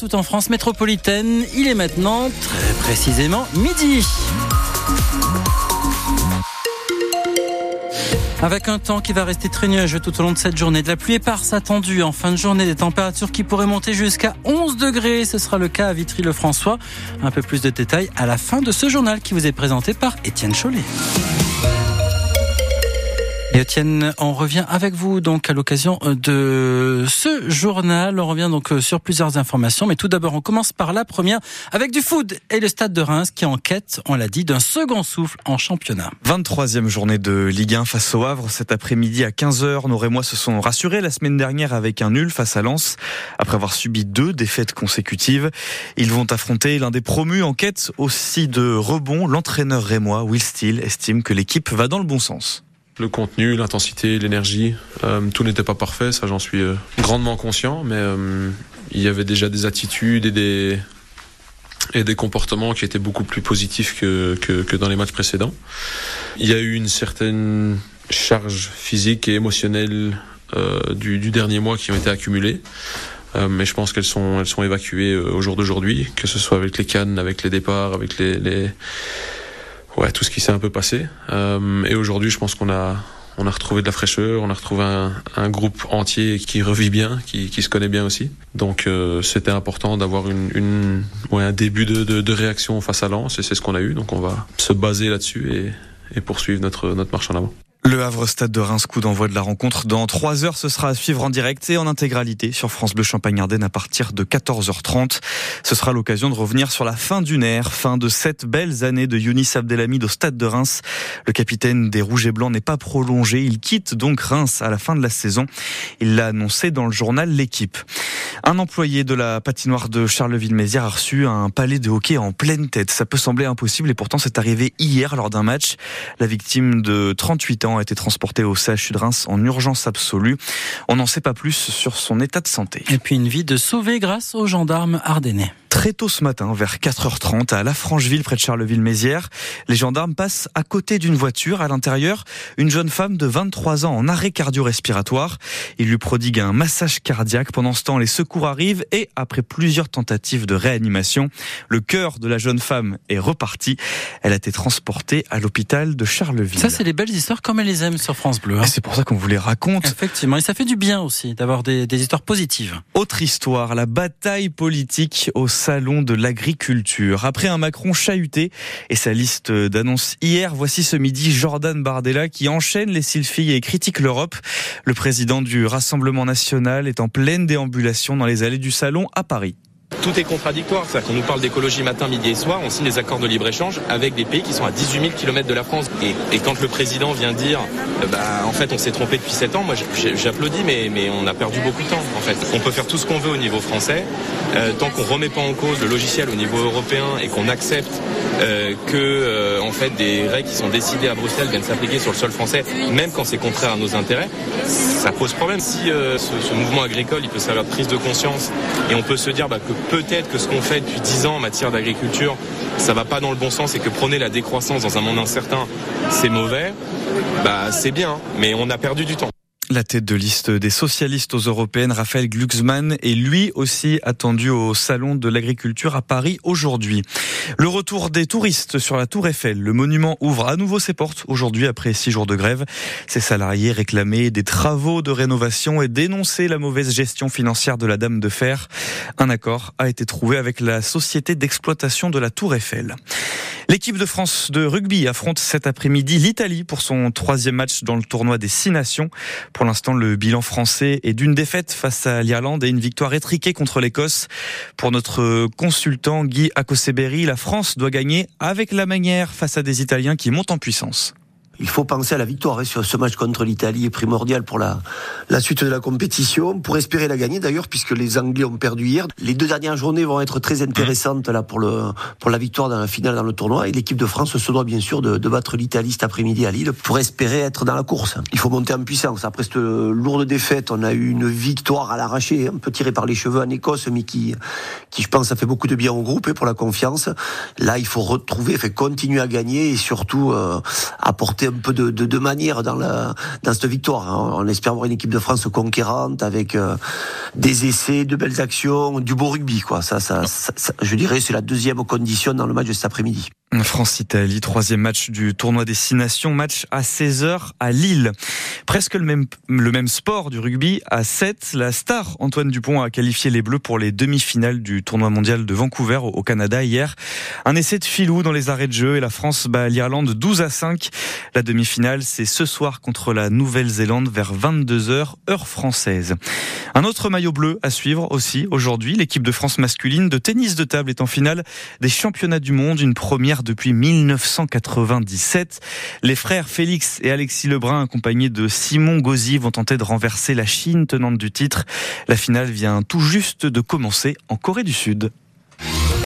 partout en France métropolitaine. Il est maintenant très précisément midi. Avec un temps qui va rester très nuageux tout au long de cette journée, de la pluie éparse attendue en fin de journée, des températures qui pourraient monter jusqu'à 11 degrés. Ce sera le cas à Vitry-le-François. Un peu plus de détails à la fin de ce journal qui vous est présenté par Étienne Chollet. Et Etienne, on revient avec vous donc à l'occasion de ce journal. On revient donc sur plusieurs informations, mais tout d'abord on commence par la première avec du foot et le Stade de Reims qui enquête, on l'a dit, d'un second souffle en championnat. 23e journée de Ligue 1 face au Havre cet après-midi à 15h. Nos Rémois se sont rassurés la semaine dernière avec un nul face à Lens après avoir subi deux défaites consécutives. Ils vont affronter l'un des promus en quête aussi de rebond. L'entraîneur rémois Will Steele estime que l'équipe va dans le bon sens. Le contenu, l'intensité, l'énergie, euh, tout n'était pas parfait, ça j'en suis euh, grandement conscient, mais euh, il y avait déjà des attitudes et des, et des comportements qui étaient beaucoup plus positifs que, que, dans les matchs précédents. Il y a eu une certaine charge physique et émotionnelle du, du, dernier mois qui ont été accumulées. mais je pense qu'elles sont, elles sont évacuées au jour d'aujourd'hui, que ce soit avec les cannes, avec les départs, avec les, les ouais, tout ce qui s'est un peu passé. Euh, et aujourd'hui, je pense qu'on a, on a retrouvé de la fraîcheur, on a retrouvé un, groupe entier qui revit bien, qui, se connaît bien aussi. Donc euh, c'était important d'avoir une, une un début de, de, réaction face à Lens, et c'est ce qu'on a eu. Donc on va se baser là-dessus et, poursuivre notre marche en avant. Le Havre Stade de Reims, coup d'envoi de la rencontre. Dans trois heures, ce sera à suivre en direct et en intégralité sur France Bleu Champagne-Ardenne à partir de 14h30. Ce sera l'occasion de revenir sur la fin d'une ère, fin de sept belles années de Younis Abdelhamid au Stade de Reims. Le capitaine des Rouges et Blancs n'est pas prolongé. Il quitte donc Reims à la fin de la saison. Il l'a annoncé dans le journal L'équipe. Un employé de la patinoire de Charleville-Mézières a reçu un palais de hockey en pleine tête. Ça peut sembler impossible et pourtant c'est arrivé hier lors d'un match. La victime de 38 ans a été transporté au CHU de Reims en urgence absolue. On n'en sait pas plus sur son état de santé. Et puis une vie de sauvée grâce aux gendarmes ardennais très tôt ce matin, vers 4h30, à La Francheville, près de Charleville-Mézières. Les gendarmes passent à côté d'une voiture. À l'intérieur, une jeune femme de 23 ans en arrêt cardio-respiratoire. Ils lui prodiguent un massage cardiaque. Pendant ce temps, les secours arrivent et, après plusieurs tentatives de réanimation, le cœur de la jeune femme est reparti. Elle a été transportée à l'hôpital de Charleville. Ça, c'est les belles histoires comme elle les aime sur France Bleu. Hein. C'est pour ça qu'on vous les raconte. Effectivement. Et ça fait du bien aussi d'avoir des, des histoires positives. Autre histoire, la bataille politique au salon de l'agriculture. Après un Macron chahuté et sa liste d'annonces hier, voici ce midi Jordan Bardella qui enchaîne les sylphies et critique l'Europe. Le président du Rassemblement national est en pleine déambulation dans les allées du salon à Paris tout est contradictoire. C'est-à-dire qu'on nous parle d'écologie matin, midi et soir, on signe des accords de libre-échange avec des pays qui sont à 18 000 km de la France. Et, quand le président vient dire, euh, bah, en fait, on s'est trompé depuis 7 ans, moi j'applaudis, mais, on a perdu beaucoup de temps, en fait. On peut faire tout ce qu'on veut au niveau français, euh, tant qu'on remet pas en cause le logiciel au niveau européen et qu'on accepte euh, que, en fait, des règles qui sont décidées à Bruxelles viennent s'appliquer sur le sol français, même quand c'est contraire à nos intérêts, ça pose problème. Si ce, ce, mouvement agricole, il peut servir de prise de conscience et on peut se dire bah, que peut-être que ce qu'on fait depuis 10 ans en matière d'agriculture, ça va pas dans le bon sens et que prôner la décroissance dans un monde incertain, c'est mauvais, bah c'est bien, mais on a perdu du temps. La tête de liste des socialistes aux européennes, Raphaël Glucksmann, est lui aussi attendu au Salon de l'agriculture à Paris aujourd'hui. Le retour des touristes sur la Tour Eiffel. Le monument ouvre à nouveau ses portes aujourd'hui après six jours de grève. Ses salariés réclamaient des travaux de rénovation et dénonçaient la mauvaise gestion financière de la Dame de Fer. Un accord a été trouvé avec la société d'exploitation de la Tour Eiffel. L'équipe de France de rugby affronte cet après-midi l'Italie pour son troisième match dans le tournoi des Six Nations. Pour l'instant, le bilan français est d'une défaite face à l'Irlande et une victoire étriquée contre l'Écosse. Pour notre consultant Guy Akoseberi, la France doit gagner avec la manière face à des Italiens qui montent en puissance il faut penser à la victoire. sur ce match contre l'Italie est primordial pour la, suite de la compétition, pour espérer la gagner d'ailleurs, puisque les Anglais ont perdu hier. Les deux dernières journées vont être très intéressantes là pour la victoire dans la finale dans le tournoi. Et l'équipe de France se doit bien sûr de, battre l'Italie cet après-midi à Lille pour espérer être dans la course. Il faut monter en puissance. Après cette lourde défaite, on a eu une victoire à l'arraché, un peu tirée par les cheveux en Écosse, mais qui, qui je pense, a fait beaucoup de bien au groupe et pour la confiance. Là, il faut retrouver, fait continuer à gagner et surtout euh, apporter un peu de, de, de manière dans, la, dans cette victoire. On espère avoir une équipe de France conquérante avec euh, des essais, de belles actions, du beau rugby. Quoi. Ça, ça, ça, ça je dirais c'est la deuxième condition dans le match de cet après-midi. France-Italie, troisième match du tournoi Destination, match à 16h à Lille. Presque le même, le même sport du rugby à 7. La star Antoine Dupont a qualifié les Bleus pour les demi-finales du tournoi mondial de Vancouver au Canada hier. Un essai de filou dans les arrêts de jeu et la France bat l'Irlande 12 à 5. La demi-finale, c'est ce soir contre la Nouvelle-Zélande vers 22h, heure française. Un autre maillot bleu à suivre aussi aujourd'hui. L'équipe de France masculine de tennis de table est en finale des championnats du monde, une première depuis 1997. Les frères Félix et Alexis Lebrun, accompagnés de Simon Gauzy, vont tenter de renverser la Chine tenante du titre. La finale vient tout juste de commencer en Corée du Sud.